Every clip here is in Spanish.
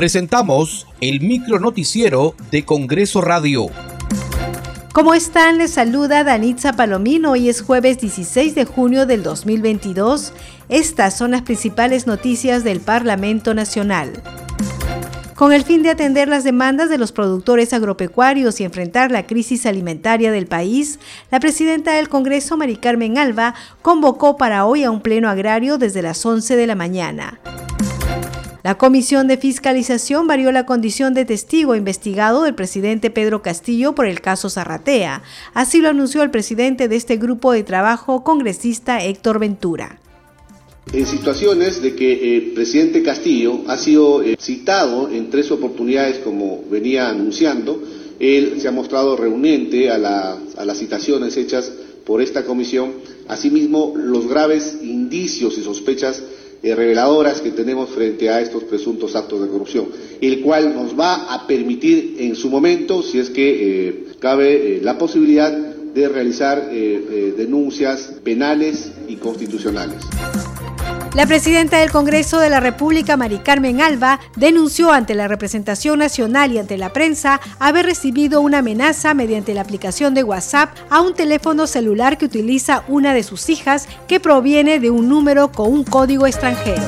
Presentamos el micro noticiero de Congreso Radio. ¿Cómo están? Les saluda Danitza Palomino. Hoy es jueves 16 de junio del 2022. Estas son las principales noticias del Parlamento Nacional. Con el fin de atender las demandas de los productores agropecuarios y enfrentar la crisis alimentaria del país, la presidenta del Congreso, Mari Carmen Alba, convocó para hoy a un pleno agrario desde las 11 de la mañana. La Comisión de Fiscalización varió la condición de testigo investigado del presidente Pedro Castillo por el caso Zarratea. Así lo anunció el presidente de este grupo de trabajo, congresista Héctor Ventura en situaciones de que el presidente Castillo ha sido eh, citado en tres oportunidades como venía anunciando, él se ha mostrado reuniente a, las citaciones hechas por esta comisión, asimismo los graves indicios y sospechas eh, reveladoras que tenemos frente a estos presuntos actos de corrupción, el cual nos va a permitir en su momento, si es que eh, cabe la posibilidad de realizar denuncias penales y constitucionales. La presidenta del Congreso de la República, Mari Carmen Alba, denunció ante la representación nacional y ante la prensa haber recibido una amenaza mediante la aplicación de WhatsApp a un teléfono celular que utiliza una de sus hijas que proviene de un número con un código extranjero.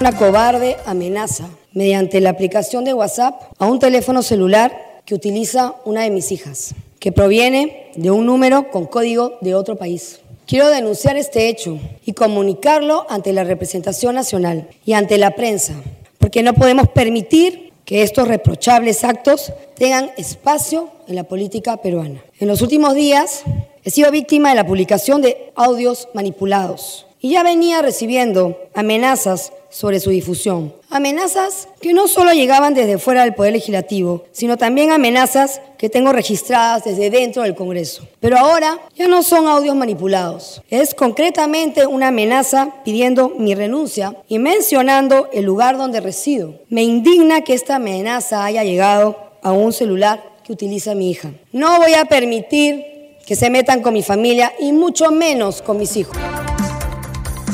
Una cobarde amenaza mediante la aplicación de WhatsApp a un teléfono celular que utiliza una de mis hijas, que proviene de un número con código de otro país. Quiero denunciar este hecho y comunicarlo ante la representación nacional y ante la prensa, porque no podemos permitir que estos reprochables actos tengan espacio en la política peruana. En los últimos días he sido víctima de la publicación de audios manipulados y ya venía recibiendo amenazas sobre su difusión. Amenazas que no solo llegaban desde fuera del Poder Legislativo, sino también amenazas que tengo registradas desde dentro del Congreso. Pero ahora ya no son audios manipulados. Es concretamente una amenaza pidiendo mi renuncia y mencionando el lugar donde resido. Me indigna que esta amenaza haya llegado a un celular que utiliza mi hija. No voy a permitir que se metan con mi familia y mucho menos con mis hijos.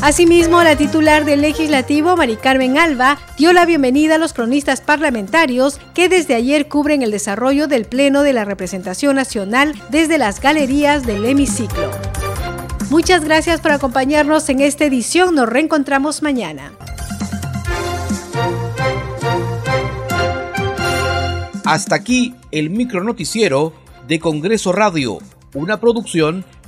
Asimismo, la titular del legislativo, Mari Carmen Alba, dio la bienvenida a los cronistas parlamentarios que desde ayer cubren el desarrollo del Pleno de la Representación Nacional desde las galerías del hemiciclo. Muchas gracias por acompañarnos en esta edición. Nos reencontramos mañana. Hasta aquí el micronoticiero de Congreso Radio, una producción